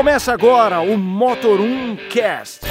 Começa agora o Motor 1 Cast.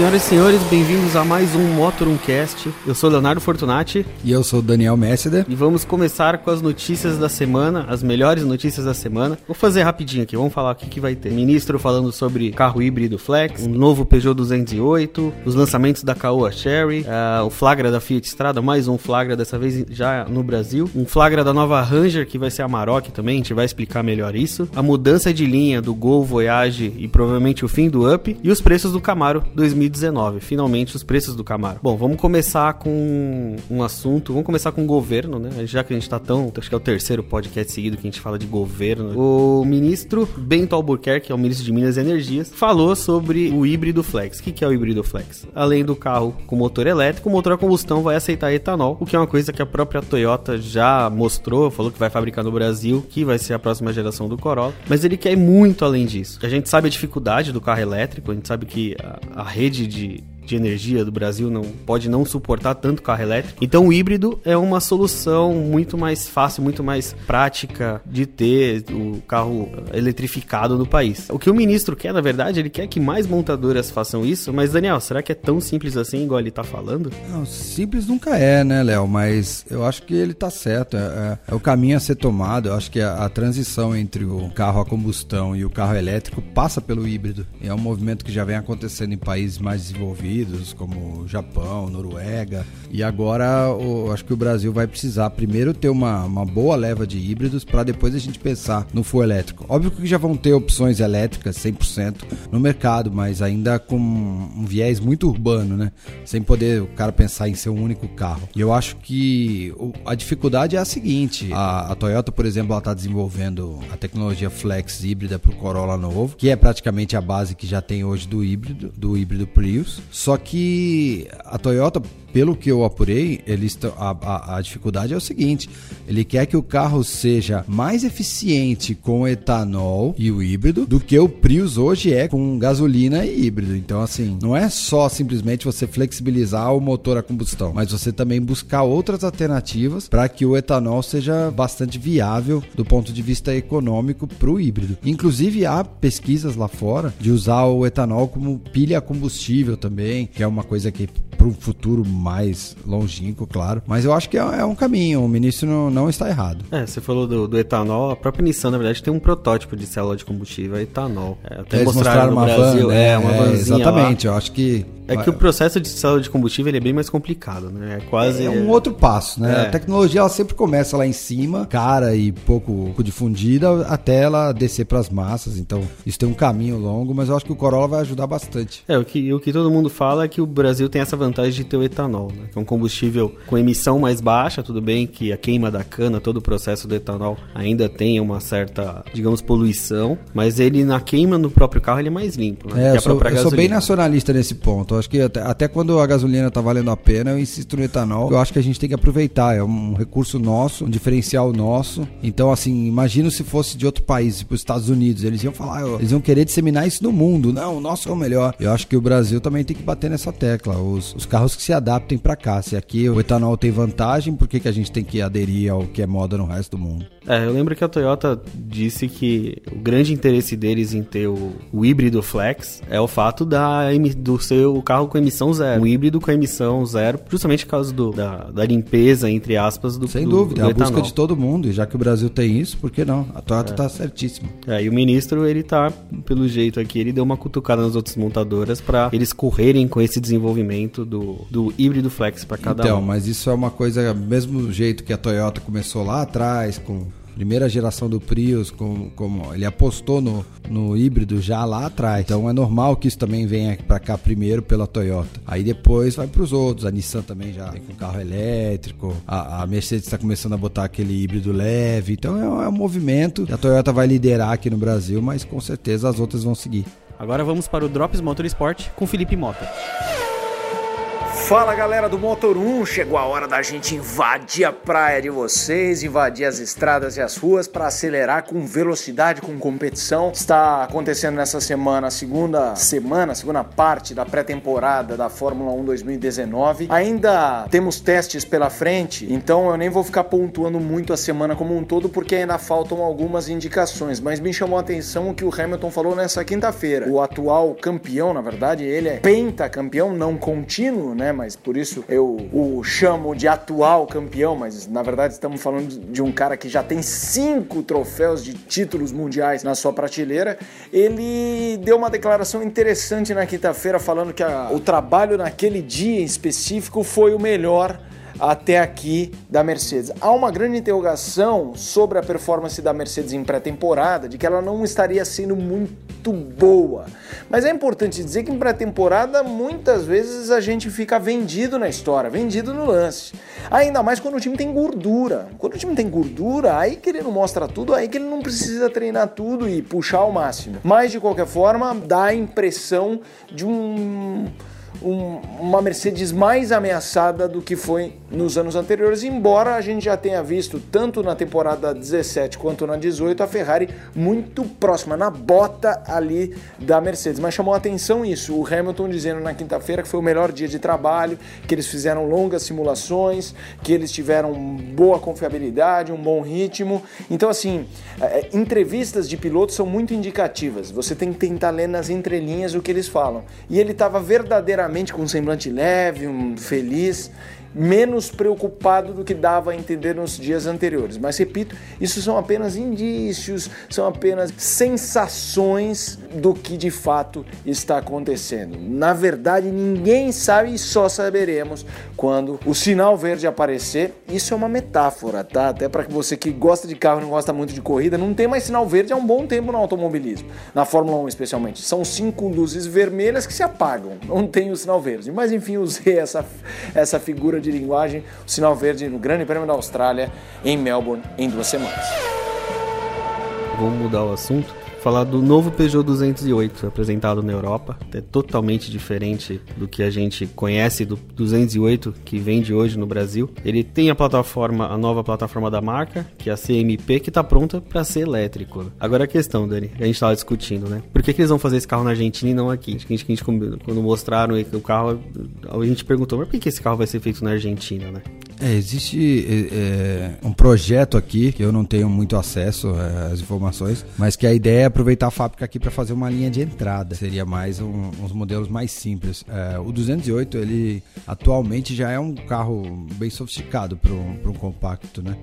Senhoras e senhores, bem-vindos a mais um Motor 1 Cast. Eu sou Leonardo Fortunati E eu sou Daniel Messeder. e vamos começar com as notícias da semana, as melhores notícias da semana. Vou fazer rapidinho aqui, vamos falar o que, que vai ter. Ministro falando sobre carro híbrido Flex, um novo Peugeot 208, os lançamentos da Caoa Cherry, ah, o flagra da Fiat Strada, mais um flagra dessa vez já no Brasil, um flagra da nova Ranger que vai ser a Maroc também, a gente vai explicar melhor isso, a mudança de linha do Gol Voyage e provavelmente o fim do Up e os preços do Camaro 2019, finalmente os preços do Camaro. Bom, vamos começar com um assunto, vamos começar com o governo, né? Já que a gente tá tão, acho que é o terceiro podcast seguido que a gente fala de governo. O ministro Bento Albuquerque, que é o ministro de Minas e Energias, falou sobre o híbrido flex. O que é o híbrido flex? Além do carro com motor elétrico, o motor a combustão vai aceitar etanol, o que é uma coisa que a própria Toyota já mostrou, falou que vai fabricar no Brasil, que vai ser a próxima geração do Corolla, mas ele quer ir muito além disso. A gente sabe a dificuldade do carro elétrico, a gente sabe que a, a rede de, energia do Brasil não pode não suportar tanto carro elétrico. Então o híbrido é uma solução muito mais fácil, muito mais prática de ter o carro eletrificado no país. O que o ministro quer, na verdade, ele quer que mais montadoras façam isso, mas Daniel, será que é tão simples assim igual ele tá falando? Não, simples nunca é, né, Léo? Mas eu acho que ele tá certo. É, é- é o caminho a ser tomado. Eu acho que a, a transição entre o carro a combustão e o carro elétrico passa pelo híbrido. É um movimento que já vem acontecendo em países mais desenvolvidos, como Japão, Noruega. E agora o- acho que o Brasil vai precisar primeiro ter uma, uma boa leva de híbridos para depois a gente pensar no full elétrico. Óbvio que já vão ter opções elétricas 100% no mercado, mas ainda com um viés muito urbano, né? Sem poder o cara pensar em ser um único carro. E eu acho que a dificuldade é a seguinte: a, a Toyota, por exemplo, ela está desenvolvendo a tecnologia Flex híbrida para o Corolla novo, que é praticamente a base que já tem hoje do híbrido, do híbrido Prius. Só que a Toyota pelo que eu apurei, tão- a, a- a dificuldade é o seguinte: ele quer que o carro seja mais eficiente com etanol e o híbrido do que o Prius hoje é com gasolina e híbrido. Então, assim, não é só simplesmente você flexibilizar o motor a combustão, mas você também buscar outras alternativas para que o etanol seja bastante viável do ponto de vista econômico para o híbrido. Inclusive, há pesquisas lá fora de usar o etanol como pilha combustível também, que é uma coisa que para um futuro mais longínquo, claro. Mas eu acho que é, é um caminho, o ministro não, não está errado. É, você falou do, do etanol, a própria Nissan, na verdade, tem um protótipo de célula de combustível, é etanol. É, até Eles mostraram, no Brasil, van, né? é, uma vanzinha Exatamente, lá. eu acho que. É que o processo de célula de combustível é bem mais complicado, né? É quase... É um outro passo, né? É. A tecnologia ela sempre começa lá em cima, cara e pouco, pouco difundida, até ela descer para as massas. Então, isso tem um caminho longo, mas eu acho que o Corolla vai ajudar bastante. É, o que, o que todo mundo fala é que o Brasil tem essa vantagem de ter o etanol, né? Que é um combustível com emissão mais baixa, tudo bem que a queima da cana, todo o processo do etanol ainda tem uma certa, digamos, poluição, mas ele na queima no próprio carro ele é mais limpo, né? É, eu sou, eu sou bem nacionalista nesse ponto. Eu acho que até, até quando a gasolina tá valendo a pena, eu insisto no etanol. Eu acho que a gente tem que aproveitar. É um recurso nosso, um diferencial nosso. Então, assim, imagino se fosse de outro país, tipo os Estados Unidos. Eles iam falar, eles iam querer disseminar isso no mundo. Não, o nosso é o melhor. Eu acho que o Brasil também tem que bater nessa tecla. Os, os carros que se adaptem para cá. Se aqui o etanol tem vantagem, por que, que a gente tem que aderir ao que é moda no resto do mundo? É, eu lembro que a Toyota disse que o grande interesse deles em ter o, o híbrido flex é o fato da, do seu carro com emissão zero. Um híbrido com emissão zero, justamente por causa do, da, da limpeza, entre aspas, do Sem do, dúvida, do é a busca de todo mundo. E já que o Brasil tem isso, por que não? A Toyota tá certíssima. É, e o ministro, ele tá, pelo jeito aqui, ele deu uma cutucada nas outras montadoras pra eles correrem com esse desenvolvimento do, do híbrido flex pra cada então, um. mas isso é uma coisa, mesmo jeito que a Toyota começou lá atrás, com a primeira geração do Prius, com, como ele apostou no, no híbrido já lá atrás. Então é normal que isso também venha para cá primeiro pela Toyota. Aí depois vai para os outros. A Nissan também já vem com carro elétrico. A, a Mercedes está começando a botar aquele híbrido leve. Então é, um- é um movimento. A Toyota vai liderar aqui no Brasil, mas com certeza as outras vão seguir. Agora vamos para o Drops Motorsport com Felipe Mota. Fala galera do Motor 1, chegou a hora da gente invadir a praia de vocês, invadir as estradas e as ruas para acelerar com velocidade, com competição. Está acontecendo nessa semana, a segunda semana, segunda parte da pré-temporada da Fórmula 1 2019. Ainda temos testes pela frente, então eu nem vou ficar pontuando muito a semana como um todo porque ainda faltam algumas indicações, mas me chamou a atenção o que o Hamilton falou nessa quinta-feira. O atual campeão, na verdade, ele é pentacampeão, não contínuo, né? Mas por isso eu o chamo de atual campeão, mas na verdade estamos falando de um cara que já tem cinco troféus de títulos mundiais na sua prateleira. Ele deu uma declaração interessante na quinta-feira falando que a, o trabalho naquele dia em específico foi o melhor até aqui da Mercedes. Há uma grande interrogação sobre a performance da Mercedes em pré-temporada, de que ela não estaria sendo muito boa. Mas é importante dizer que em pré-temporada muitas vezes a gente fica vendido na história, vendido no lance. Ainda mais quando o time tem gordura. Quando o time tem gordura, aí que ele não mostra tudo, aí que ele não precisa treinar tudo e puxar ao máximo. Mas de qualquer forma, dá a impressão de um um, uma Mercedes mais ameaçada do que foi nos anos anteriores, embora a gente já tenha visto tanto na temporada 17 quanto na 18 a Ferrari muito próxima, na bota ali da Mercedes. Mas chamou atenção isso, o Hamilton dizendo na quinta-feira que foi o melhor dia de trabalho, que eles fizeram longas simulações, que eles tiveram boa confiabilidade, um bom ritmo. Então, assim, é, entrevistas de pilotos são muito indicativas. Você tem que tentar ler nas entrelinhas o que eles falam. E ele estava verdadeiramente com um semblante leve, um feliz, menos preocupado do que dava a entender nos dias anteriores. Mas repito, isso são apenas indícios, são apenas sensações do que de fato está acontecendo. Na verdade, ninguém sabe e só saberemos quando o sinal verde aparecer. Isso é uma metáfora, tá? Até para você que gosta de carro e não gosta muito de corrida, não tem mais sinal verde há um bom tempo no automobilismo, na Fórmula 1 especialmente. São cinco luzes vermelhas que se apagam, não tem o sinal verde. Mas enfim, usei essa, essa figura de linguagem, o sinal verde no Grande Prêmio da Austrália em Melbourne em duas semanas. Vamos mudar o assunto falar do novo Peugeot 208 apresentado na Europa. É totalmente diferente do que a gente conhece do 208 que vende hoje no Brasil. Ele tem a plataforma, a nova plataforma da marca, que é a CMP, que está pronta para ser elétrico. Agora a questão, Dani, a gente estava discutindo, né? Por que, que, eles vão fazer esse carro na Argentina e não aqui? A gente, a gente, quando mostraram o carro, a gente perguntou, mas por que esse carro vai ser feito na Argentina, né? É, existe é, é, um projeto aqui que eu não tenho muito acesso é, às informações, mas que a ideia é aproveitar a fábrica aqui para fazer uma linha de entrada. Seria mais um, uns modelos mais simples. É, o 208 ele atualmente já é um carro bem sofisticado para um, um compacto, né?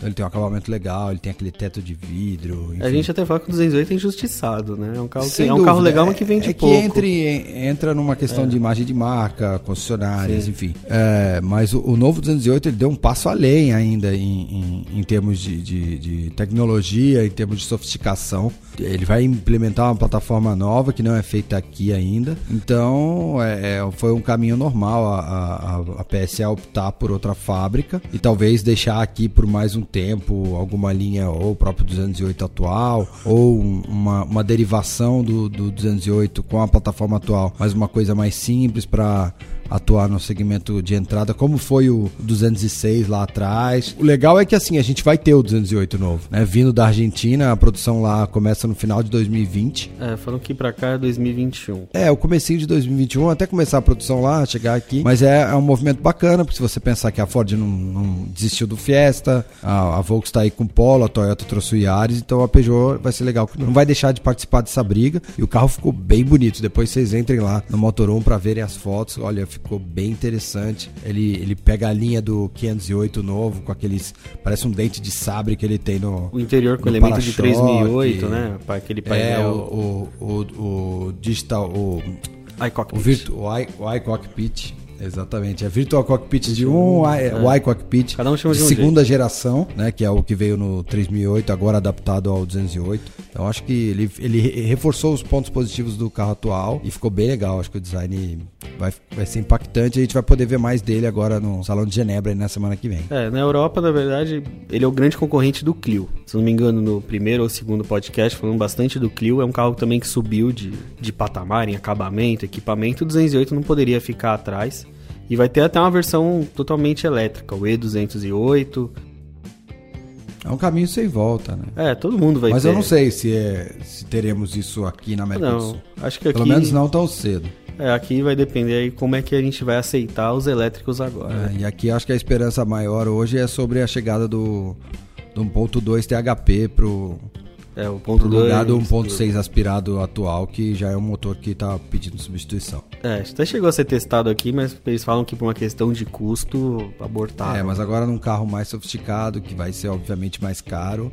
Então ele tem um acabamento legal, ele tem aquele teto de vidro. Enfim. A gente até fala que o 208 é injustiçado, né? É um carro, que, é um carro legal, mas que vende é, é pouco. que entre, entra numa questão é. de imagem de marca, concessionárias, Sim. enfim. É, mas o, o, novo 208 ele deu um passo além ainda em, em, em termos de, de, de, tecnologia, em termos de sofisticação. Ele vai implementar uma plataforma nova que não é feita aqui ainda. Então é, é foi um caminho normal a, a, a PSA optar por outra fábrica e talvez deixar aqui por mais um tempo alguma linha ou o próprio 208 atual ou uma, uma derivação do, do 208 com a plataforma atual, mas uma coisa mais simples para atuar no segmento de entrada, como foi o 206 lá atrás. O legal é que assim, a gente vai ter o 208 novo, né? Vindo da Argentina, a produção lá começa no final de 2020. É, foram que pra cá é 2021. É, o comecinho de 2021, até começar a produção lá, chegar aqui. Mas é, é um movimento bacana, porque se você pensar que a Ford não, não desistiu do Fiesta, a, a Volkswagen tá aí com o Polo, a Toyota trouxe o Yaris, então a Peugeot vai ser legal. Não vai deixar de participar dessa briga. E o carro ficou bem bonito. Depois vocês entrem lá no Motorhome para verem as fotos. Olha, ficou ficou bem interessante. Ele, ele pega a linha do 508 novo, com aqueles. Parece um dente de sabre que ele tem no. O interior com elemento de 3008, né? Aquele painel. É, o, o, o, o digital. O, iCockpit. O, virtu, o, I, o iCockpit Exatamente. É Virtual Cockpit de um, é. o iCockpit Cada um chama de, um segunda jeito. geração, né? Que é o que veio no 3008, agora adaptado ao 208. Então acho que ele, ele reforçou os pontos positivos do carro atual e ficou bem legal. Acho que o design vai, vai ser impactante. A gente vai poder ver mais dele agora no Salão de Genebra na semana que vem. É, na Europa, na verdade, ele é o grande concorrente do Clio. Se não me engano, no primeiro ou segundo podcast, falando bastante do Clio. É um carro também que subiu de, de patamar em acabamento, equipamento. O 208 não poderia ficar atrás. E vai ter até uma versão totalmente elétrica, o E208. É um caminho sem volta, né? É, todo mundo vai Mas ter. eu não sei se, é, se teremos isso aqui na América do Não, Sul. acho que aqui... Pelo menos não tão cedo. É, aqui vai depender aí como é que a gente vai aceitar os elétricos agora. né? É, e aqui acho que a esperança maior hoje é sobre a chegada do, do 1.2 THP pro, É, o ponto pro lugar do dois, 1.6 aspirado atual, que já é um motor que está pedindo substituição. É, até chegou a ser testado aqui, mas eles falam que por uma questão de custo, abortaram. É, mas agora num carro mais sofisticado, que vai ser obviamente mais caro,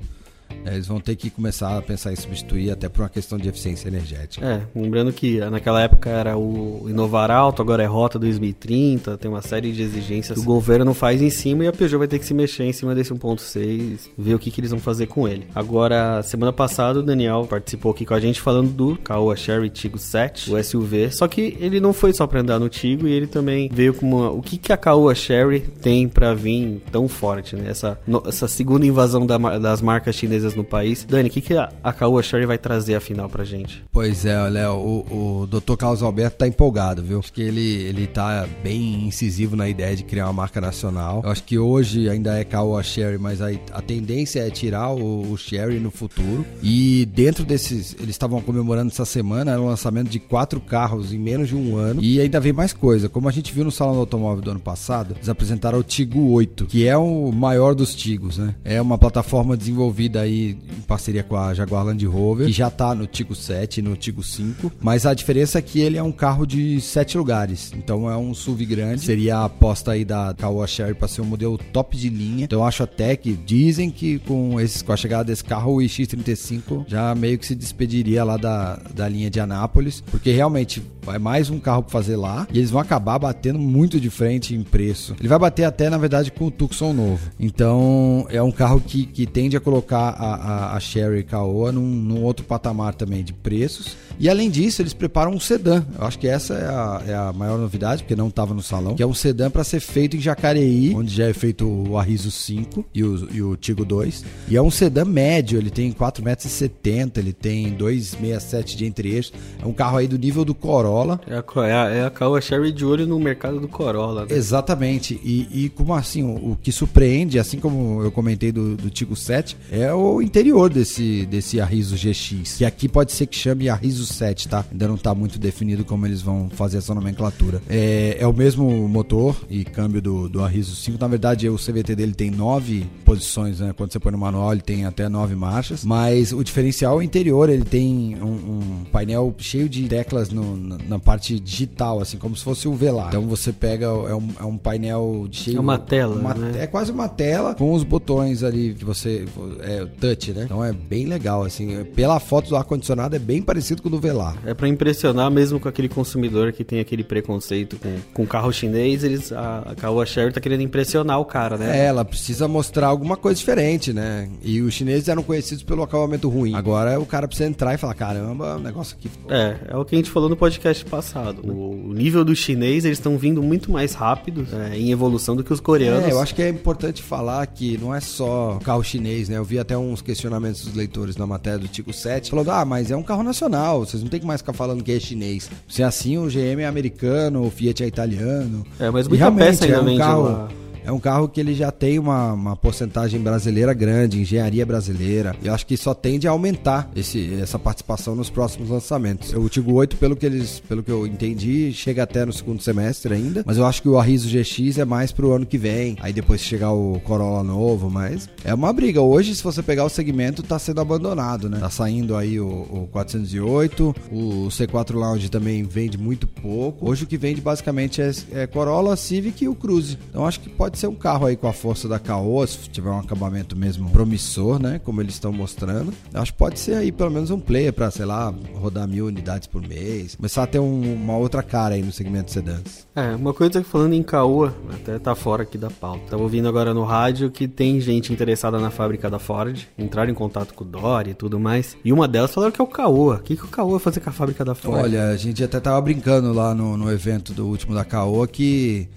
eles vão ter que começar a pensar em substituir até por uma questão de eficiência energética. É, lembrando que naquela época era o Inovar Alto, agora é Rota 2030, tem uma série de exigências que o governo faz em cima e a Peugeot vai ter que se mexer em cima desse 1.6, ver o que, que eles vão fazer com ele. Agora, semana passada o Daniel participou aqui com a gente falando do Caoa Sherry Tigo 7, o SUV, só que ele não foi só pra andar no Tigo e ele também veio com uma, o que, que a Caoa Sherry tem pra vir tão forte, né? Essa, essa segunda invasão da das marcas chinesas no país. Dani, o que, que a, a Caoa Sherry vai trazer afinal pra gente? Pois é, Léo, o, o Dr. Carlos Alberto tá empolgado, viu? Acho que ele, ele tá bem incisivo na ideia de criar uma marca nacional. Eu acho que hoje ainda é Caoa Sherry, mas a, a tendência é tirar o, o Sherry no futuro. E dentro desses, eles estavam comemorando essa semana o lançamento de quatro carros em menos de um ano. E ainda vem mais coisa. Como a gente viu no Salão do Automóvel do ano passado, eles apresentaram o Tigo 8, que é o maior dos Tigos, né? É uma plataforma desenvolvida aí em parceria com a Jaguar Land Rover, que já tá no Tigo 7 e no Tigo 5, mas a diferença é que ele é um carro de sete lugares, então é um SUV grande, seria a aposta aí da Caoa Sherry para ser um modelo top de linha, então eu acho até que dizem que com, esses, com a chegada desse carro o iX35 já meio que se despediria lá da, da linha de Anápolis, porque realmente vai mais um carro para fazer lá. E eles vão acabar batendo muito de frente em preço. Ele vai bater até, na verdade, com o Tucson novo. Então, é um carro que, que tende a colocar a, a, Sherry Caoa num, num outro patamar também de preços. E além disso, eles preparam um sedã. Eu acho que essa é a, é a maior novidade, porque não estava no salão. Que é um sedã para ser feito em Jacareí, onde já é feito o Arriso 5 e o, e o Tigo 2. E é um sedã médio, ele tem 4,70 metros, ele tem 2,67 de entre-eixos. É um carro aí do nível do Corolla. É a, é a, é a Caoa Sherry de olho no mercado do Corolla. Né? Exatamente. E, e como assim, o, o que surpreende, assim como eu comentei do, do Tigo 7, é o interior desse, desse Arriso GX. Que aqui pode ser que chame Arriso 7, tá? Ainda não tá muito definido como eles vão fazer essa nomenclatura. É, é o mesmo motor e câmbio do, do Arriso 5. Na verdade, o CVT dele tem nove posições, né? Quando você põe no manual, ele tem até nove marchas. Mas o diferencial é interior, ele tem um, um painel cheio de teclas no- na, na parte digital, assim, como se fosse o velar. Então você pega, é um, é um painel cheio... É uma tela, uma- né? É quase uma tela com os botões ali que você... É touch, né? Então é bem legal, assim. Pela foto do ar-condicionado é bem parecido com o do velar. É pra impressionar mesmo com aquele consumidor que tem aquele preconceito com, com carro chinês, eles a, a Caoa Sherry tá querendo impressionar o cara, né? É, ela precisa mostrar alguma coisa diferente, né? E os chineses eram conhecidos pelo acabamento ruim. Agora o cara precisa entrar e falar: caramba, o negócio aqui. É, é o que a gente falou no podcast passado. O, o nível do chinês, eles estão vindo muito mais rápido é, em evolução do que os coreanos. É, eu acho que é importante falar que não é só carro chinês, né? Eu vi até uns questionamentos dos leitores na matéria do Tico 7, falando: ah, mas é um carro nacional, vocês não tem que mais ficar falando que é chinês. Se é assim, o GM é americano, o Fiat é italiano. É, mas E muita peça ainda é um carro. lá. É um carro que ele já tem uma, uma porcentagem brasileira grande, engenharia brasileira. E eu acho que só tende a aumentar esse, essa participação nos próximos lançamentos. O Tigo 8, pelo que eles, pelo que eu entendi, chega até no segundo semestre ainda. Mas eu acho que o Arriso GX é mais pro ano que vem. Aí depois chegar o Corolla novo, mas é uma briga. Hoje, se você pegar o segmento, tá sendo abandonado, né? Tá saindo aí o, o 408, o C4 Lounge também vende muito pouco. Hoje o que vende basicamente é, é Corolla, Civic e o Cruze. Então acho que pode ser um carro aí com a força da Caoa, se tiver um acabamento mesmo promissor, né? Como eles estão mostrando. Acho que pode ser aí pelo menos um player pra, sei lá, rodar mil unidades por mês. Começar a ter um- uma outra cara aí no segmento de sedãs. É, uma coisa que falando em Caoa, até tá fora aqui da pauta. Tava ouvindo agora no rádio que tem gente interessada na fábrica da Ford, entraram em contato com o Dory e tudo mais. E uma delas falaram que é o Caoa. O que, que o Caoa vai fazer com a fábrica da Ford? Olha, a gente até tava brincando lá no, no evento do último da Caoa que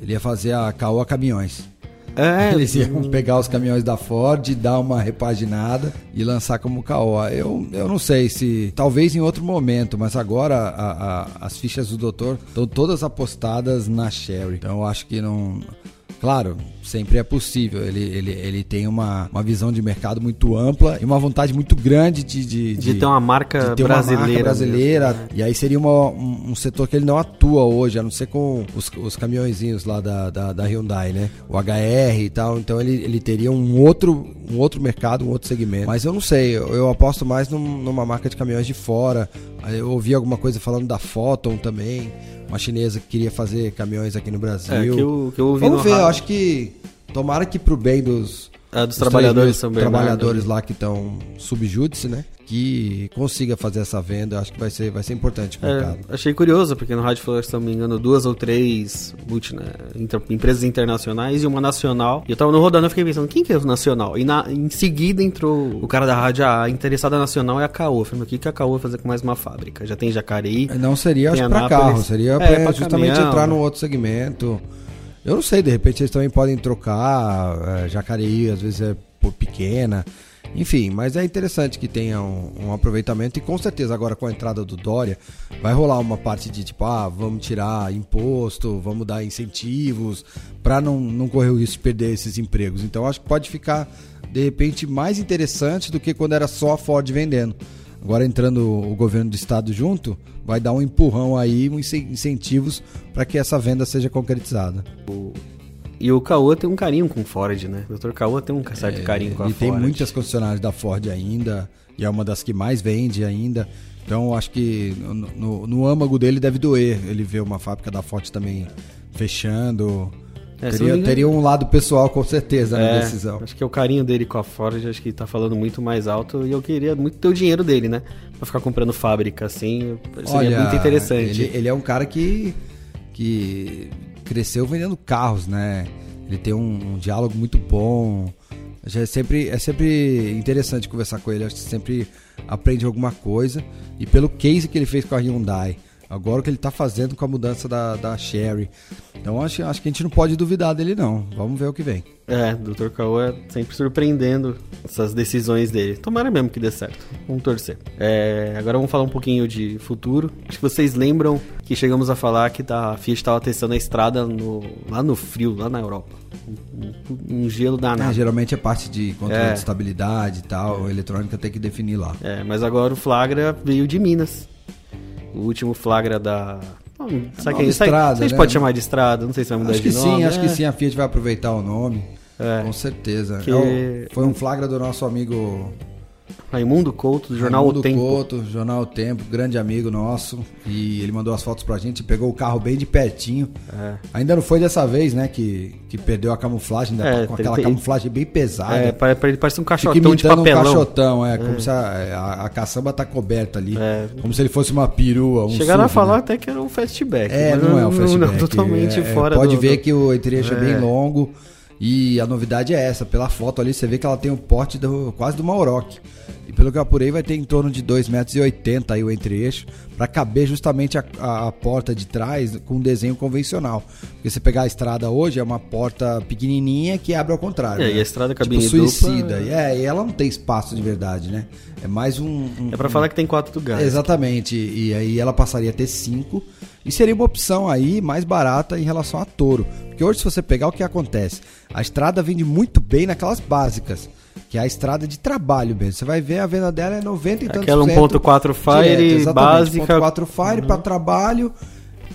ele ia fazer a Caoa Caminhões. É. Eles iam pegar os caminhões da Ford, dar uma repaginada e lançar como Caoa. Eu, eu não sei se. Talvez em outro momento, mas agora a, a, as fichas do doutor estão todas apostadas na Sherry. Então eu acho que não. Claro, sempre é possível. Ele, ele, ele tem uma, uma visão de mercado muito ampla e uma vontade muito grande de, de, de, de ter uma marca ter brasileira. Uma marca brasileira mesmo, né? E aí seria uma, um, um, setor que ele não atua hoje, a não ser com os, os caminhõezinhos lá da, da, da, Hyundai, né? O HR e tal. Então ele, ele teria um outro, um outro mercado, um outro segmento. Mas eu não sei, eu, eu aposto mais num, numa marca de caminhões de fora. Eu ouvi alguma coisa falando da Photon também uma chinesa que queria fazer caminhões aqui no Brasil. É, que eu, que eu ouvi Vamos ver, rádio. eu acho que tomara que pro bem dos, é, dos, dos trabalhadores também. Trabalhadores lá que estão subjúdice, né? Que consiga fazer essa venda, acho que vai ser, vai ser importante pro é, mercado. Achei curioso, porque no Rádio Flores, se não me engano, duas ou três multi, né, inter, empresas internacionais e uma nacional. E eu tava no rodando e fiquei pensando, quem que é o nacional? E na, em seguida entrou o cara da rádio, a interessada nacional é a Caoa. Eu falei, o que, que a Caoa vai fazer com mais uma fábrica? Já tem Jacareí. Não seria, pra carro, seria é, pra, pra justamente caminhão, entrar no outro segmento. Eu não sei, de repente eles também podem trocar. É, Jacareí às vezes é por pequena. Enfim, mas é interessante que tenha um, um, aproveitamento e com certeza agora com a entrada do Dória vai rolar uma parte de tipo, ah, vamos tirar imposto, vamos dar incentivos para não, não correr o risco de perder esses empregos. Então acho que pode ficar de repente mais interessante do que quando era só a Ford vendendo. Agora entrando o governo do estado junto, vai dar um empurrão aí, uns incentivos para que essa venda seja concretizada. E o Caoa tem um carinho com Ford, né? O Dr. Caoa tem um certo é, carinho com a Ford. E tem muitas concessionárias da Ford ainda, e é uma das que mais vende ainda. Então acho que no, no, no âmago dele deve doer ele ver uma fábrica da Ford também fechando. É, teria, teria, um lado pessoal com certeza é, na decisão. Acho que é o carinho dele com a Ford, acho que tá falando muito mais alto e eu queria muito ter o dinheiro dele, né? Pra ficar comprando fábrica assim, seria Olha, muito interessante. Ele, ele, é um cara que, que cresceu vendendo carros, né? Ele tem um, um diálogo muito bom. É sempre, é sempre interessante conversar com ele, acho que sempre aprende alguma coisa. E pelo case que ele fez com a Hyundai, Agora o que ele está fazendo com a mudança da, da Sherry. Então acho, acho que a gente não pode duvidar dele, não. Vamos ver o que vem. É, o Dr. Caô é sempre surpreendendo essas decisões dele. Tomara mesmo que dê certo. Vamos torcer. É, agora vamos falar um pouquinho de futuro. Acho que vocês lembram que chegamos a falar que tá, a Fiat estava testando a estrada no, lá no frio, lá na Europa. Um, um gelo danado. É, geralmente é parte de controle é. de estabilidade e tal. A eletrônica tem que definir lá. É, mas agora o flagra veio de Minas o último flagra da. sabe que, estrada, sabe, né? pode chamar de estrada, não sei se vai mudar acho de que nome. Sim, acho que é. sim, a Fiat vai aproveitar o nome. É. Com certeza. Que... É foi um flagra do nosso amigo Raimundo Couto, do Jornal Raimundo O Tempo. Couto, Jornal O Tempo, grande amigo nosso. E ele mandou as fotos pra gente, pegou o carro bem de pertinho. É. Ainda não foi dessa vez, né, que, que perdeu a camuflagem, ainda é, tá com aquela tem, camuflagem bem pesada. É, parece um caixotão de papelão. um caixotão, é, é. como se a, a, a, caçamba tá coberta ali. É. Como se ele fosse uma perua, um Chegaram SUV, a falar né? até que era um fastback. É, não, é um fastback. Não, totalmente é, fora Pode do, ver do... que o trecho é bem longo. E a novidade é essa, pela foto ali você vê que ela tem o porte do, quase do Mauroc. E pelo que eu apurei, vai ter em torno de 2,80 metros aí o entre-eixo, para caber justamente a, a, a, porta de trás com um desenho convencional. Porque você pegar a estrada hoje, é uma porta pequenininha que abre ao contrário. É, né? e a estrada cabine tipo suicida. Dupla... É, e ela não tem espaço de verdade, né? É mais um... um é para um... falar que tem quatro lugares. Exatamente. E aí ela passaria a ter cinco. E seria uma opção aí mais barata em relação a Toro. Porque hoje, se você pegar o que acontece, a estrada vende muito bem naquelas básicas que é a estrada de trabalho mesmo. Você vai ver a venda dela é 90 e tantos Aquela 1.4 Fire direto, básica. 1.4 Fire uhum. para trabalho.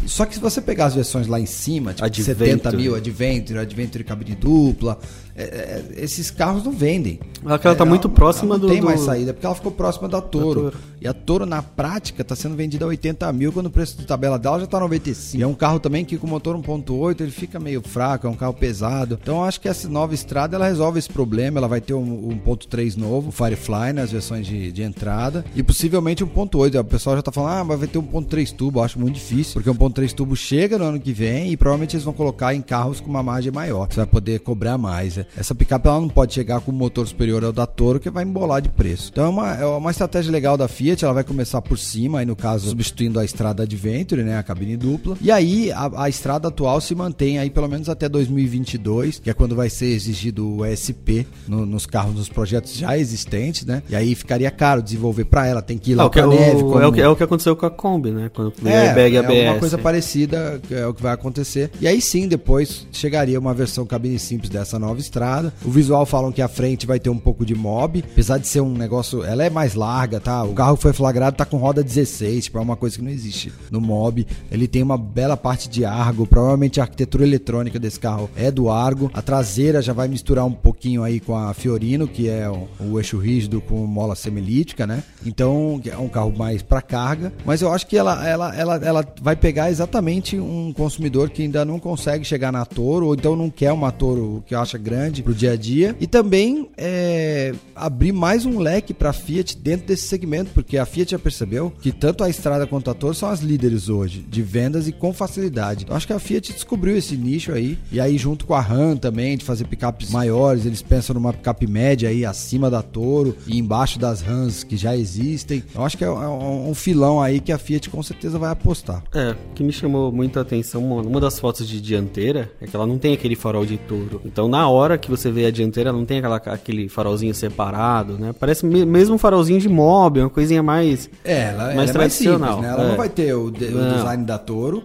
Só que se você pegar as versões lá em cima, tipo Adventure. 70 mil, Adventure, Adventure cabine dupla, é, é, esses carros não vendem. Ela, ela tá é, muito próxima do. Não tem do... mais saída, porque ela ficou próxima da Toro. da Toro. E a Toro, na prática, está sendo vendida a 80 mil, quando o preço de tabela dela já está 95. E é um carro também que com motor 1.8 ele fica meio fraco, é um carro pesado. Então eu acho que essa nova estrada ela resolve esse problema. Ela vai ter um, 1.3 novo, o Firefly, nas versões de, de entrada. E possivelmente 1.8. O pessoal já está falando, ah, mas vai ter 1.3 turbo. Eu acho muito difícil, porque 1.3 turbo chega no ano que vem e provavelmente eles vão colocar em carros com uma margem maior. Você vai poder cobrar mais. Essa picape ela não pode chegar com um motor superior ao da Toro, que vai embolar de preço. Então é uma, é uma estratégia legal da Fiat, ela vai começar por cima, aí no caso substituindo a estrada Adventure, né, a cabine dupla. E aí a, a estrada atual se mantém aí pelo menos até 2022, que é quando vai ser exigido o ESP no, nos carros, nos projetos já existentes, né? E aí ficaria caro desenvolver para ela, tem que ir lá Ah, o é, neve. o, como- é, o que, é o que aconteceu com a Kombi, né? Quando é, a airbag é ABS. uma coisa parecida, é o que vai acontecer. E aí sim, depois chegaria uma versão cabine simples dessa nova estrada. O visual falam que a frente vai ter um pouco de mob, apesar de ser um negócio, ela é mais larga, tá? O carro foi flagrado, tá com roda 16, tipo, é uma coisa que não existe no mob. Ele tem uma bela parte de Argo, provavelmente a arquitetura eletrônica desse carro é do Argo. A traseira já vai misturar um pouquinho aí com a Fiorino, que é o, o eixo rígido com mola semilítica, né? Então, é um carro mais para carga, mas eu acho que ela, ela, ela, ela vai pegar exatamente um consumidor que ainda não consegue chegar na Toro, ou então não quer uma Toro que acha grande pro dia a dia, e também é, abrir mais um leque para Fiat dentro desse segmento, porque a Fiat já percebeu que tanto a Estrada quanto a Toro são as líderes hoje de vendas e com facilidade. Então, acho que a Fiat descobriu esse nicho aí, e aí junto com a Ram também, de fazer picapes maiores, eles pensam numa picape média aí acima da Toro e embaixo das Rams que já existem. Eu acho que é um, um filão aí que a Fiat com certeza vai apostar. É, o que me chamou muita atenção, uma das fotos de dianteira é que ela não tem aquele farol de touro. Então, na hora que você vê a dianteira, ela não tem aquela, aquele farolzinho separado, né? Parece me- mesmo um farolzinho de mob, uma coisinha mais. É, ela, ela Mais é mais tradicional, simples, né? Ela é. não vai ter o, de- o design da Toro.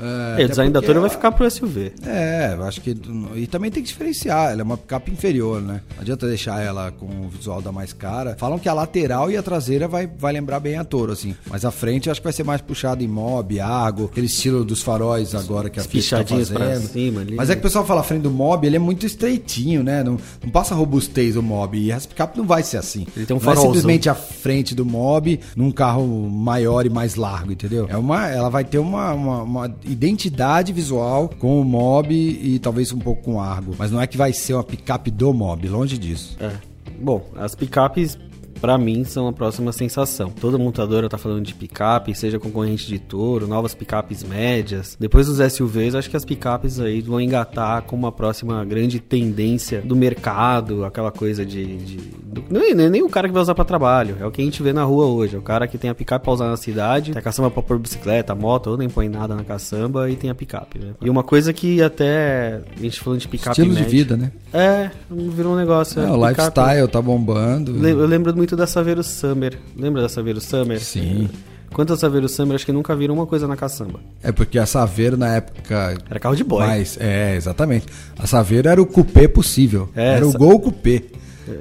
É, É, o design da Toro vai ficar pro SUV. É, eu acho que. E também tem que diferenciar. Ela é uma picape inferior, né? Não adianta deixar ela com o visual da mais cara. Falam que a lateral e a traseira vai, vai lembrar bem a Toro, assim. Mas a frente acho que vai ser mais puxado em mob, Argo, aquele estilo dos faróis agora que a Fiat tá pichadinhos pra fazendo. cima ali, Mas é que o pessoal fala a frente do mob, ele é muito estreitinho, né? Não, não passa robustez o mob. E essa picape não vai ser assim. Ele tem um não é simplesmente a frente do mob num carro maior e mais largo, entendeu? É uma, ela vai ter uma, uma, uma identidade visual com o mob e talvez um pouco com o Argo. Mas não é que vai ser uma picape do mob, longe disso. É. Bom, as picapes, pra mim, são a próxima sensação. Toda montadora tá falando de picape, seja concorrente de Toro, novas picapes médias. Depois dos SUVs, acho que as picapes aí vão engatar com uma próxima grande tendência do mercado, aquela coisa de. de do- não, é, é nem o cara que vai usar pra trabalho, é o que a gente vê na rua hoje. É o cara que tem a picape pra usar na cidade, tem a caçamba pra pôr bicicleta, moto, ou nem põe nada na caçamba e tem a picape, né? E uma coisa que até. A gente falando de picape Estilo de média- vida, né? É, virou um negócio. É, é, o picape- lifestyle tá bombando. Eu lembro muito da Saveiro Summer. Lembra da Saveiro Summer? Sim. Quantas Saveiro Summer acho que nunca viram uma coisa na caçamba? É porque a Saveiro na época. Era carro de boy. Mais, é, exatamente. A Saveiro era o coupé possível. É, era o Gol coupé.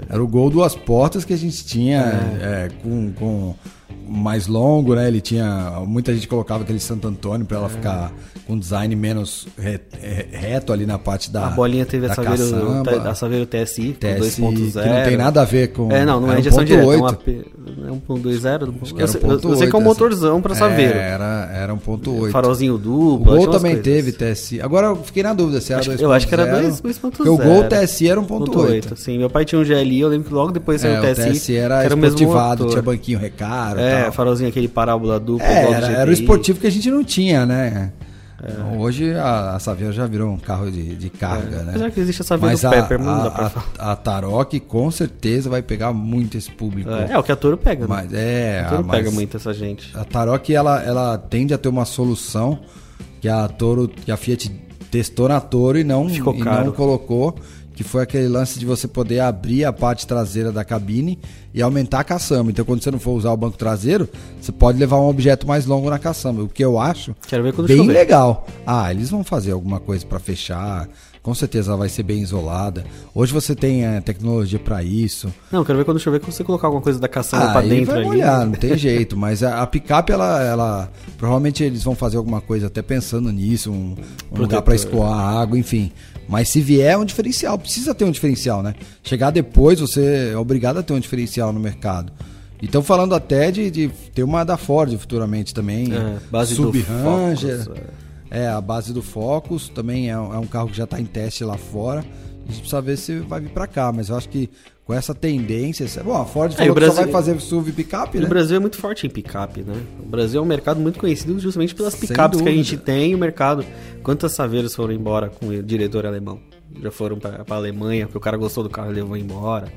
Era o Gol duas portas que a gente tinha é, com, com mais longo, né? Ele tinha. Muita gente colocava aquele Santo Antônio pra ela ficar com design menos re- re- reto ali na parte da. a bolinha teve a Saveiro, caçamba. a Saveiro TSI, TSI, 2.0. que não tem nada a ver com- É, não, não é injeção direta, é um 1.8. AP, é 1.20. Acho que Eu, sei- eu- sei que é um motorzão pra assim. Saveiro. É, era, era um ponto oito. Farolzinho O duplo. Gol tinha umas também teve TSI. Agora eu fiquei na dúvida se era Acho que- 2.0. eu acho que era 2 2.0. Porque o Gol TSI era 1.8. Sim, meu pai tinha um GLI, eu lembro que logo depois saiu É, o o TSI. TSI era era o esportivado, tinha banquinho recaro É, tal. farolzinho aquele parábola duplo. É, era, era o esportivo que a gente não tinha, né? É. Hoje a, a Saveiro já virou um carro de, de carga, né? Apesar que existe a Saveiro Mas a, Pepper, não dá pra a, falar. a, a Tarok com certeza vai pegar muito esse público. É, é o que a Toro pega, né? Mas é, a Toro ah, pega muito essa gente. A Tarok ela, ela tende a ter uma solução que a Toro, que a Fiat testou na Toro e não, Ficou e caro. não colocou, que foi aquele lance de você poder abrir a parte traseira da cabine e aumentar a caçamba. Então quando você não for usar o banco traseiro, você pode levar um objeto mais longo na caçamba, o que eu acho Quero ver quando bem chover. legal. Ah, eles vão fazer alguma coisa para fechar. Com certeza ela vai ser bem isolada. Hoje você tem eh, tecnologia para isso. Não, quero ver quando chover que você colocar alguma coisa da caçamba pra aí dentro vai ali. molhar, não tem jeito. Mas a, a picape, ela, ela. Provavelmente eles vão fazer alguma coisa até pensando nisso, um, um lugar para escoar a água, enfim. Mas se vier, é um diferencial. Precisa ter um diferencial, né? Chegar depois, você é obrigado a ter um diferencial no mercado. E estão falando até de, de ter uma da Ford futuramente também. É, base do Sub-Ranger. Focus, É, a base do Focus também é, é um carro que já está em teste lá fora. A gente precisa ver se vai vir para cá, mas eu acho que com essa tendência. Bom, a Ford É, falou o que Brasil- vai fazer SUV picape, né? O Brasil é muito forte em picape, né? O Brasil é um mercado muito conhecido justamente pelas picapes que a gente tem o mercado. Quantas saveiros foram embora com o diretor alemão? Já foram pra, pra Alemanha, porque o cara gostou do carro e levou embora.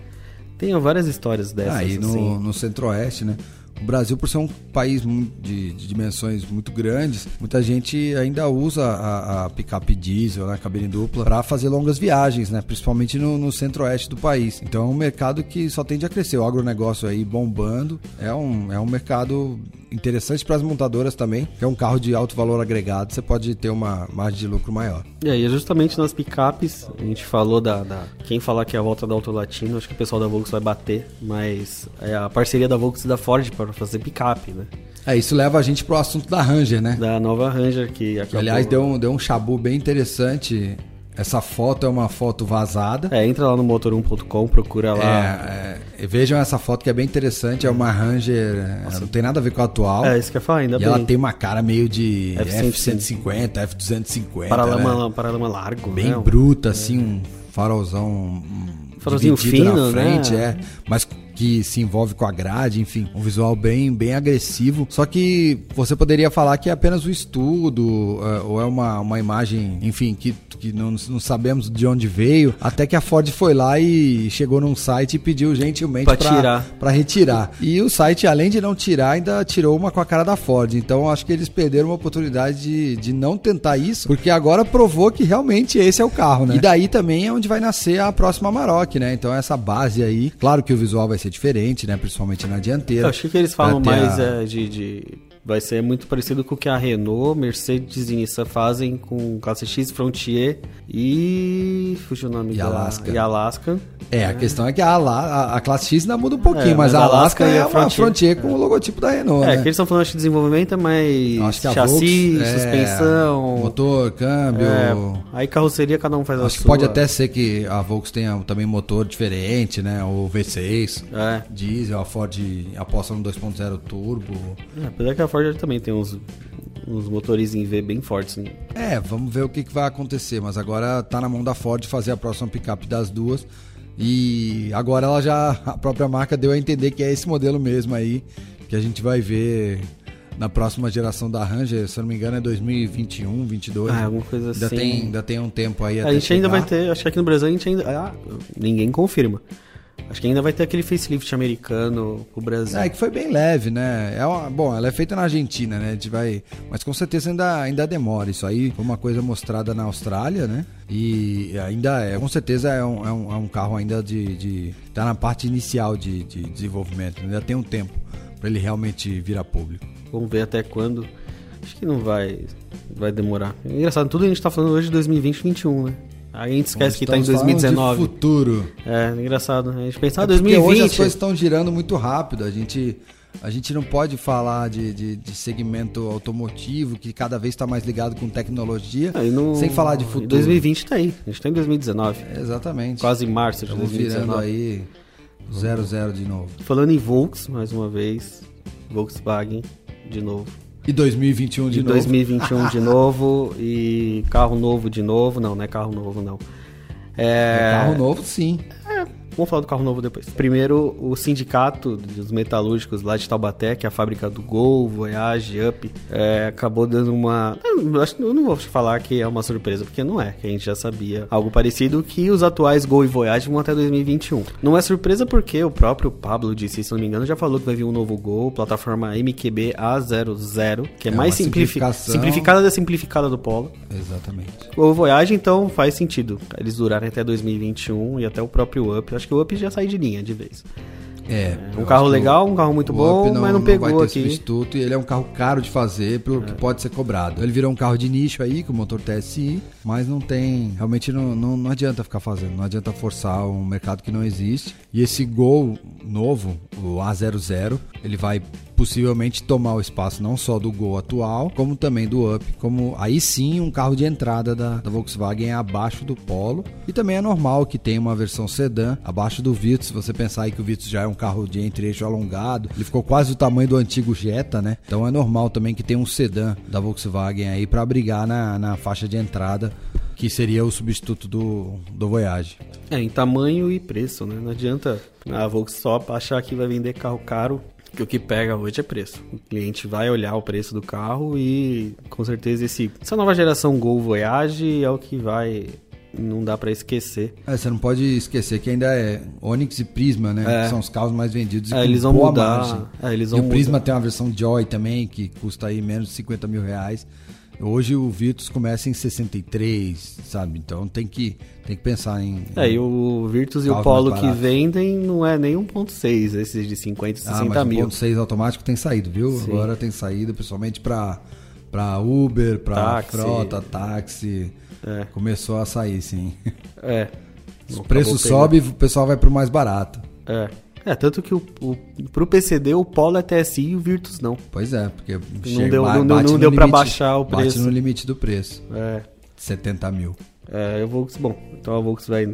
Tem várias histórias dessas. Aí no, assim. no Centro-Oeste, né? O Brasil, por ser um país de, de dimensões muito grandes, muita gente ainda usa a, a picape diesel, né, cabine dupla, para fazer longas viagens, né? Principalmente no, no centro-oeste do país. Então é um mercado que só tende a crescer. O agronegócio aí bombando. É um, é um mercado interessante para as montadoras também, que é um carro de alto valor agregado, você pode ter uma margem de lucro maior. E aí, justamente nas picapes, a gente falou da, da, Quem falar que é a volta da Auto Latino, acho que o pessoal da Volkswagen vai bater, mas é a parceria da Volkswagen e da Ford para fazer picape, né? É, isso leva a gente pro assunto da Ranger, né? Da nova Ranger que acabou... aliás, deu um, deu um chabu bem interessante essa foto é uma foto vazada. É, entra lá no motor1.com, procura lá. É, é, vejam essa foto que é bem interessante. É uma Ranger, não tem nada a ver com a atual. É, isso que eu falar, ainda e bem. ela tem uma cara meio de F-150, F-250. Paralama, né? paralama largo. Bem né? bruta, assim, um farolzão. Um farolzinho fino, na frente, né? é. Mas que se envolve com a grade, enfim, um visual bem, bem agressivo. Só que você poderia falar que é apenas um estudo, é, ou é uma, uma imagem, enfim, que, que não, não sabemos de onde veio, até que a Ford foi lá e chegou num site e pediu gentilmente para retirar. E o site, além de não tirar, ainda tirou uma com a cara da Ford. Então acho que eles perderam uma oportunidade de, de não tentar isso, porque agora provou que realmente esse é o carro, né? E daí também é onde vai nascer a próxima Amarok, né? Então essa base aí, claro que o visual vai ser diferente, né? Principalmente na dianteira. Eu acho que eles falam mais a... é, de, de, Vai ser muito parecido com o que a Renault, Mercedes e Nissan fazem com classe X, Frontier e. Fugiu o nome e da... Alaska. E Alaska. É, a questão é que a, a, a classe X ainda muda um pouquinho, é, mas, mas, a Alaska, Alaska é a Frontier, Frontier com é. o logotipo da Renault. É, né? que eles estão falando de desenvolvimento, é mais chassi, Volks, é, suspensão. Motor, câmbio. É, aí carroceria cada um faz Acho a que sua. pode até ser que a Volks tenha também motor diferente, né? O V6, é. diesel, a Ford aposta no 2.0 turbo. É, apesar que a Ford também tem uns uns motores em V bem fortes. Né? É, vamos ver o que, que, vai acontecer. Mas agora tá na mão da Ford fazer a próxima picape das duas. E agora ela já, a própria marca deu a entender que é esse modelo mesmo aí que a gente vai ver na próxima geração da Ranger, se eu não me engano é 2021, 22. Ah, alguma coisa ainda assim. Tem, ainda tem um tempo aí A gente chegar. ainda vai ter, acho que aqui no Brasil a gente ainda, ah, ninguém confirma. Acho que ainda vai ter aquele facelift americano pro Brasil. É, que foi bem leve, né? É uma, bom, ela é feita na Argentina, né? A gente vai, mas com certeza ainda, ainda demora. Isso aí foi uma coisa mostrada na Austrália, né? E ainda é, com certeza é um, é um, é um carro ainda de, de. tá na parte inicial de, de desenvolvimento. Ainda tem um tempo para ele realmente virar público. Vamos ver até quando. Acho que não vai, vai demorar. É engraçado, tudo a gente tá falando hoje de 2020 2021, né? A gente esquece que está em 2019. De futuro. É, engraçado. A gente pensa, ah, é 2020. hoje as coisas estão girando muito rápido. A gente, a gente não pode falar de, de, de segmento automotivo, que cada vez está mais ligado com tecnologia, ah, no, sem falar de futuro. 2020 está aí. A gente está em 2019. É, exatamente. Quase março de Estamos 2019. virando aí 00 de novo. Falando em Volks, mais uma vez. Volkswagen, de novo. E 2021 de e novo. 2021 de novo e carro novo de novo. Não, não é carro novo, não. É, é carro novo, sim. Vamos falar do carro novo depois. Primeiro, o sindicato dos metalúrgicos lá de Taubaté, que é a fábrica do Gol, Voyage, Up, é, acabou dando uma. Eu, acho, eu não vou falar que é uma surpresa, porque não é, que a gente já sabia algo parecido, que os atuais Gol e Voyage vão até 2021. Não é surpresa porque o próprio Pablo disse, se não me engano, já falou que vai vir um novo Gol, plataforma MQB A00, que é, é mais simplificação... simplificada da simplificada do Polo. Exatamente. O Voyage, então, faz sentido. Eles durarem até 2021 e até o próprio Up. Acho acho que o Up já sai de linha de vez. É. um carro legal, um carro muito bom, não, mas não pegou não vai ter aqui. substituto e ele é um carro caro de fazer pelo é. que pode ser cobrado. Ele virou um carro de nicho aí, com motor TSI, mas não tem. Realmente não, não, não adianta ficar fazendo, não adianta forçar um mercado que não existe. E esse Gol novo, o A00, ele vai possivelmente tomar o espaço não só do Gol atual, como também do Up, como aí sim um carro de entrada da, da Volkswagen é abaixo do Polo. E também é normal que tenha uma versão sedã abaixo do Virtus, se você pensar aí que o Virtus já é um carro de entre-eixo alongado, ele ficou quase o tamanho do antigo Jetta, né? Então é normal também que tenha um sedã da Volkswagen aí para brigar na, na faixa de entrada que seria o substituto do, do Voyage. É, em tamanho e preço, né? Não adianta a Volkswagen achar que vai vender carro caro que o que pega hoje é preço. O cliente vai olhar o preço do carro e com certeza esse, essa nova geração Gol Voyage é o que vai não dá para esquecer. É, você não pode esquecer que ainda é Onix e Prisma, né? É. São os carros mais vendidos. e É, com eles vão mudar. É, eles e vão o Prisma mudar. tem uma versão Joy também, que custa aí menos de 50 mil reais. Hoje o Virtus começa em 63, sabe? Então tem que, tem que pensar em. É, e o Virtus e o Polo que vendem não é nem 1.6, esses de 50, Ah, 60 mas mil. o 1.6 automático tem saído, viu? Sim. Agora tem saído, principalmente para para Uber, para frota, táxi. É. Começou a sair, sim. É. Os Não preços acabou sobem, o pessoal vai pro mais barato. É. É, tanto que o, o, pro PCD o Polo é TSI e o Virtus não. Pois é, porque deu- não- bate não no deu pra limite- baixar o Bate preço. no limite do preço. É. 70 mil. É, a Volks, bom, então a Volks vai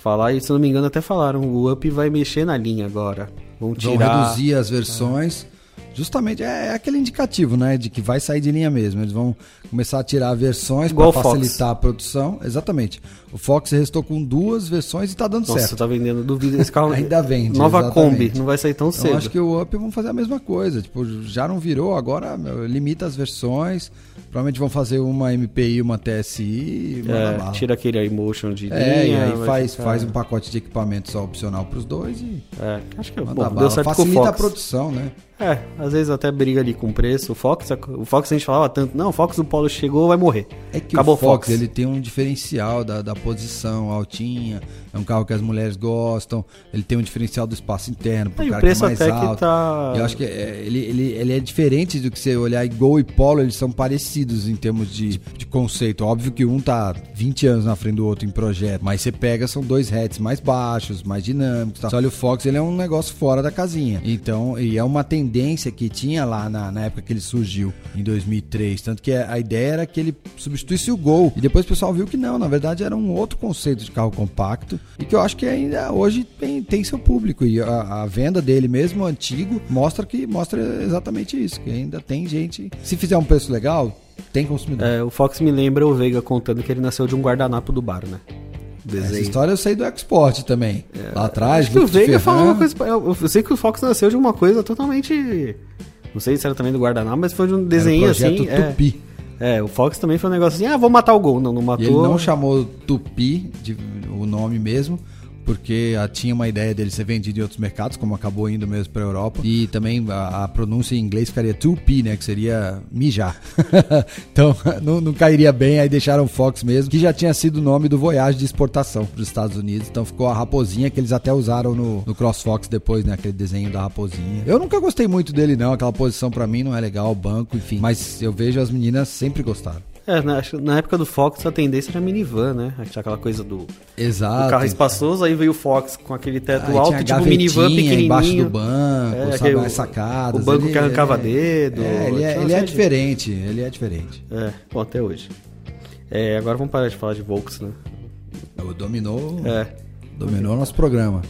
falar, e se eu não me engano até falaram, o Up vai mexer na linha agora. Vão Vão tirar... reduzir as versões. Justamente é, é aquele indicativo, né? De que vai sair de linha mesmo. Eles vão começar a tirar versões para facilitar a produção. Exatamente. O Fox restou com duas versões e tá dando Nossa, certo. tá vendendo, duvido. Esse carro Ainda vende, Nova exatamente. Kombi, não vai sair tão Eu cedo. acho que o Up vão fazer a mesma coisa. Tipo, já não virou, agora meu, limita as versões. Provavelmente vão fazer uma MPI, uma TSI. É, tira aquele emotion de É, e aí faz, ficar- faz um pacote de equipamentos só opcional pros dois e É, acho que manda bom, bala. deu certo com Facilita a Fox. produção, né? É, às vezes até briga ali com o preço. O Fox, o Fox a gente falava tanto, não, o Fox do Polo chegou, vai morrer. É que Acabou o Fox, ele tem um diferencial da, da posição altinha, é um carro que as mulheres gostam, ele tem um diferencial do espaço interno, pro É, e o cara que é preço mais até que alto. tá- Eu acho que é, ele, ele, ele é diferente do que você olhar e Gol e Polo, eles são parecidos em termos de, de conceito. Óbvio que um tá 20 anos na frente do outro em projeto, mas você pega, são dois hatches mais baixos, mais dinâmicos. Tá? Você olha o Fox, ele é um negócio fora da casinha. Então, e é uma tendência que tinha lá na, na época que ele surgiu, em 2003. Tanto que a ideia era que ele substituísse o Gol. E depois o pessoal viu que não, na verdade era um outro conceito de carro compacto. E que eu acho que ainda hoje tem, tem seu público. E a, a venda dele mesmo, antigo, mostra que mostra exatamente isso. Que ainda tem gente. Se fizer um preço legal, tem consumidor. É, o Fox me lembra o Veiga contando que ele nasceu de um guardanapo do bar, né? Essa Desenho. história eu sei do Export também. Lá atrás, Acho o Veiga falou uma coisa. Eu, eu sei que o Fox nasceu de uma coisa totalmente. Não sei se era também do guardanapo, mas foi de um desenho assim. é. Tupi. É, o Fox também foi um negócio assim, ah, vou matar o gol. Não, não E matou. ele não chamou Tupi, de- o nome mesmo, porque tinha uma ideia dele ser vendido em outros mercados, como acabou indo mesmo para Europa. E também a, a pronúncia em inglês ficaria Tupi, né? Que seria mijar. então não, não cairia bem, aí deixaram Fox mesmo, que já tinha sido o nome do Voyage de exportação para os Estados Unidos. Então ficou a raposinha que eles até usaram no, no CrossFox depois, né? Aquele desenho da raposinha. Eu nunca gostei muito dele, não. Aquela posição para mim não é legal, banco, enfim. Mas eu vejo as meninas sempre gostaram. É, na, na época do Fox a tendência era minivan, né? Tinha aquela coisa do, Exato. carro espaçoso, aí veio o Fox com aquele teto Aí alto, tipo minivan pequenininho. embaixo do banco, É, sabe, as sacadas. o banco que arrancava ele- dedo, É, ele é, ele é de- diferente, ele é diferente. É, bom, até hoje. É, agora vamos parar de falar de Volks, né? O dominou, É. dominou nosso programa.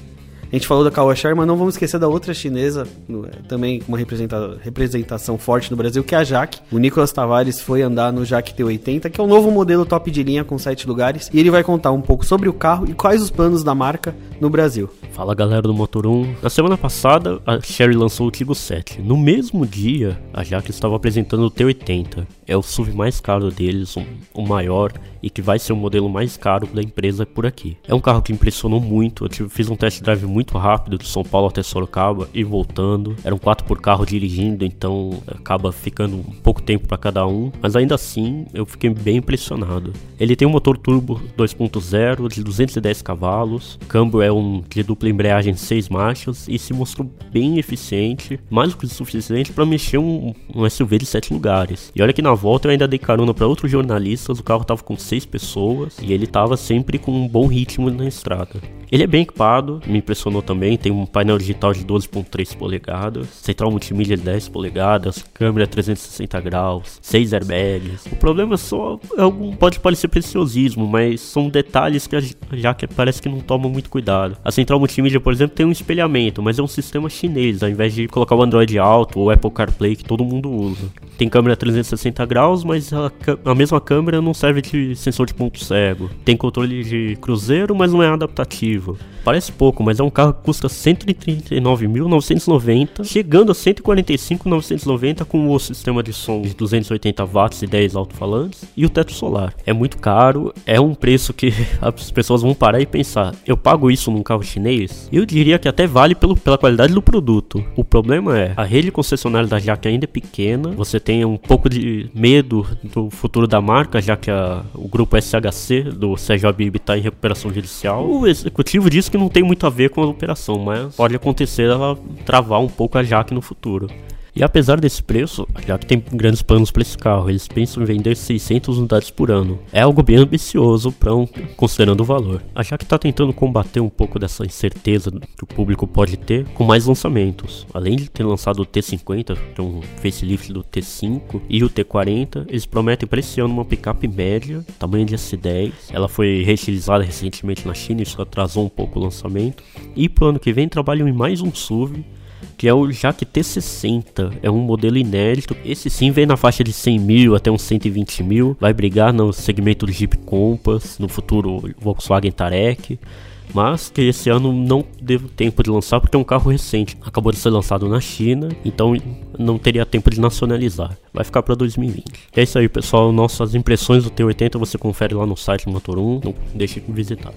A gente falou da Kawashar, mas não vamos esquecer da outra chinesa, é, também uma representa- representação forte no Brasil, que é a Jaque. O Nicolas Tavares foi andar no Jaque T80, que é o novo modelo top de linha com sete lugares, e ele vai contar um pouco sobre o carro e quais os planos da marca no Brasil. Fala galera do Motor 1. Na semana passada, a Sherry lançou o Tigo 7. No mesmo dia, a Jaque estava apresentando o T80. É o SUV mais caro deles, o maior e que vai ser o modelo mais caro da empresa por aqui. É um carro que impressionou muito. Eu fiz um test drive muito rápido de São Paulo até Sorocaba e voltando. Eram quatro por carro dirigindo, então acaba ficando um pouco tempo para cada um. Mas ainda assim, eu fiquei bem impressionado. Ele tem um motor turbo 2.0 de 210 cavalos. Câmbio é um de dupla embreagem 6 marchas e se mostrou bem eficiente, mais do que o suficiente para mexer um, um SUV de 7 lugares. E olha que na volta eu ainda dei carona para outros jornalistas, o carro tava com 6 pessoas e ele tava sempre com um bom ritmo na estrada. Ele é bem equipado, me impressionou também, tem um painel digital de 12.3 polegadas, central multimídia de 10 polegadas, câmera 360 graus, 6 airbags. O problema só, é algum, pode parecer preciosismo, mas são detalhes que a Jaque parece que não toma muito cuidado. A central multimídia, por exemplo, tem um espelhamento, mas é um sistema chinês, ao invés de colocar o Android Auto ou Apple CarPlay que todo mundo usa. Tem câmera 360 graus, mas a, a mesma câmera não serve de sensor de ponto cego, tem controle de cruzeiro, mas não é adaptativo. Parece pouco, mas é um carro que custa 139.990, chegando a 145.990 com o sistema de som de 280 watts e 10 alto-falantes e o teto solar. É muito caro, é um preço que as pessoas vão parar e pensar: eu pago isso num carro chinês? Eu diria que até vale pelo, pela qualidade do produto. O problema é a rede concessionária da Jaque ainda é pequena, você tem um pouco de medo do futuro da marca, já que a, o grupo SHC do Sérgio Abib está em recuperação judicial. O executivo diz que não tem muito a ver com operação, mas pode acontecer ela travar um pouco a Jaque no futuro. E apesar desse preço, já que tem grandes planos para esse carro, eles pensam em vender 600 unidades por ano. É algo bem ambicioso, pra um, considerando o valor. A Jaque está tentando combater um pouco dessa incerteza que o público pode ter com mais lançamentos. Além de ter lançado o T50, que é um facelift do T5 e o T40, eles prometem para esse ano uma picape média, tamanho de S10. Ela foi reutilizada recentemente na China, isso atrasou um pouco o lançamento. E pro ano que vem trabalham em mais um SUV que é o Jaque T60. É um modelo inédito. Esse sim vem na faixa de 100 mil até uns 120 mil. Vai brigar no segmento do Jeep Compass, no futuro Volkswagen Tarek. Mas que esse ano não deu tempo de lançar porque é um carro recente. Acabou de ser lançado na China, então não teria tempo de nacionalizar. Vai ficar para 2020. É isso aí, pessoal. Nossas impressões do T80 você confere lá no site do Motor 1. Não deixe de visitar.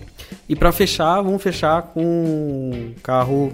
E para fechar, vamos fechar com um carro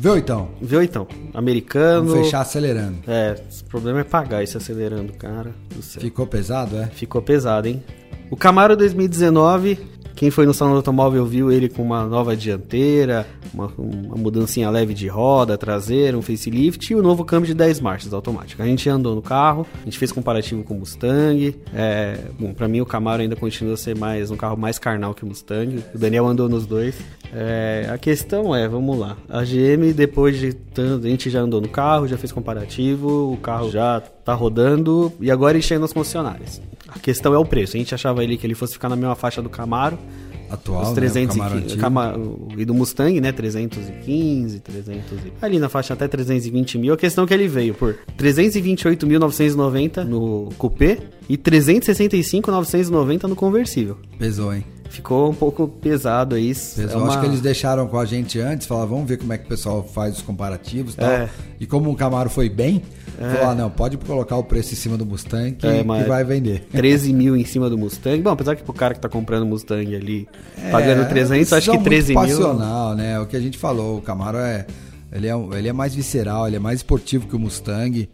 V8. então. V8, americano. Vamos fechar acelerando. É, o problema é pagar esse acelerando, cara. Ficou pesado, é? Ficou pesado, hein? O Camaro 2019 quem foi no salão do automóvel viu ele com uma nova dianteira, uma, uma mudancinha leve de roda, traseira, um facelift e o novo câmbio de 10 marchas automático. A gente andou no carro, a gente fez comparativo com o Mustang. É, bom, para mim o Camaro ainda continua a ser mais um carro mais carnal que o Mustang. O Daniel andou nos dois. É, a questão é, vamos lá, a GM depois de tanto, a gente já andou no carro, já fez comparativo, o carro já tá rodando e agora enchendo as concessionárias. A questão é o preço. A gente achava ele que ele fosse ficar na mesma faixa do Camaro. Atual, os 315, né? Camaro e do Mustang, né? 315, 300 e... Ali na faixa até 320 mil. A questão é que ele veio por 328.990 no Coupé e 365.990 no conversível. Pesou, hein? Ficou um pouco pesado aí. É uma... Acho que eles deixaram com a gente antes, falaram, vamos ver como é que o pessoal faz os comparativos e tal. É. E como o Camaro foi bem, é. falou, ah, não, pode colocar o preço em cima do Mustang que, é, que vai vender. 13 mil em cima do Mustang. Bom, apesar que pro cara que tá comprando Mustang ali, é, pagando 300, acho que 13 mil... passional, né? O que a gente falou, o Camaro é... Ele é, ele é mais visceral, ele é mais esportivo que o Mustang.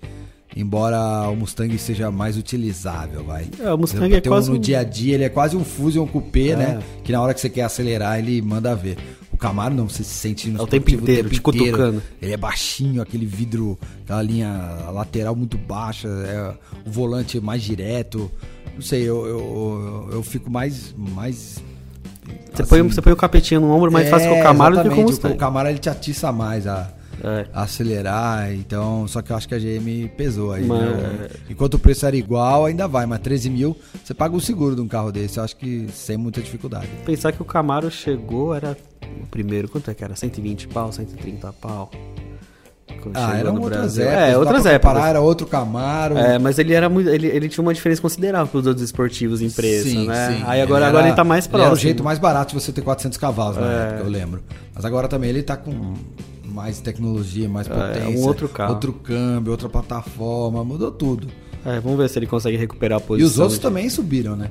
Embora o Mustang seja mais utilizável, vai. É, o Mustang é quase um, no dia a dia, ele é quase um Fusion Coupé, é. né? Que na hora que você quer acelerar, ele manda ver. O Camaro não, você se sente no é o tempo inteiro, o tempo te inteiro. cutucando. Ele é baixinho, aquele vidro, aquela linha lateral muito baixa, é, o volante mais direto. Não sei, eu, eu, eu, fico mais. mais você, assim, põe, você põe o capetinho no ombro mais é, fácil que o Camaro do que o Mustang. O Camaro ele te atiça mais a é. acelerar. Então, só que eu acho que a GM pesou aí. Mas... Né? Enquanto o preço era igual, ainda vai, mas 13 mil, você paga o seguro de um carro desse. Eu acho que sem muita dificuldade. Pensar que o Camaro chegou, era o primeiro, quanto é que era? 120 pau, 130 pau. Ah, eram outras épocas. É, outras épocas. era outro Camaro. É, mas ele era muito. Ele, ele tinha uma diferença considerável para os outros esportivos em preço, sim, né? Sim. Aí agora ele, agora ele tá mais próximo. Era o jeito mais barato de você ter 400 cavalos na é. época, eu lembro. Mas agora também ele tá com mais tecnologia, mais potência. É, um outro carro. Outro câmbio, outra plataforma, mudou tudo. É, vamos ver se ele consegue recuperar a posição. E os outros de... também subiram, né?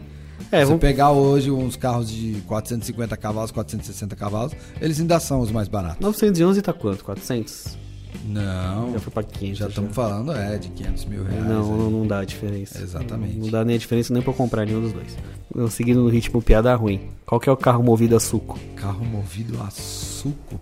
É, Se vamos... pegar hoje uns carros de 450 cavalos, 460 cavalos, eles ainda são os mais baratos. 911 tá quanto? 400? Não. Já foi pra 500. Já estamos falando, é, de 500 mil reais. Não, não, não, dá a diferença. Exatamente. Não, não, dá nem a diferença nem pra comprar nenhum dos dois. Não, seguindo no ritmo piada ruim. Qual que é o carro movido a suco? Carro movido a suco?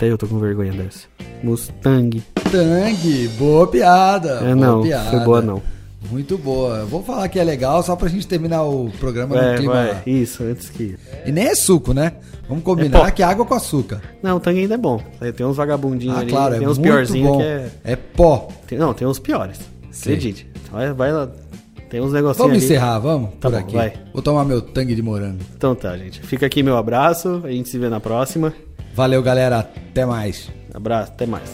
Até eu tô com vergonha dessa. Mustang. Mustang, boa piada. É, boa não, piada. foi boa não. Muito boa. Vou falar que é legal só pra gente terminar o programa é, no clima. Vai. Isso, antes que. E nem é suco, né? Vamos combinar é que é água com açúcar. Não, o Tang ainda é bom. Tem uns vagabundinhos ah, ali. Claro, tem é uns piorzinhos que é. É pó. Tem, não, tem uns piores. Sim. Acredite. Vai, vai lá. Tem uns negocinhos. Vamos ali. encerrar, vamos? Tá por bom, aqui. Vai. Vou tomar meu tangue de morango. Então tá, gente. Fica aqui meu abraço. A gente se vê na próxima. Valeu, galera. Até mais. Abraço, até mais.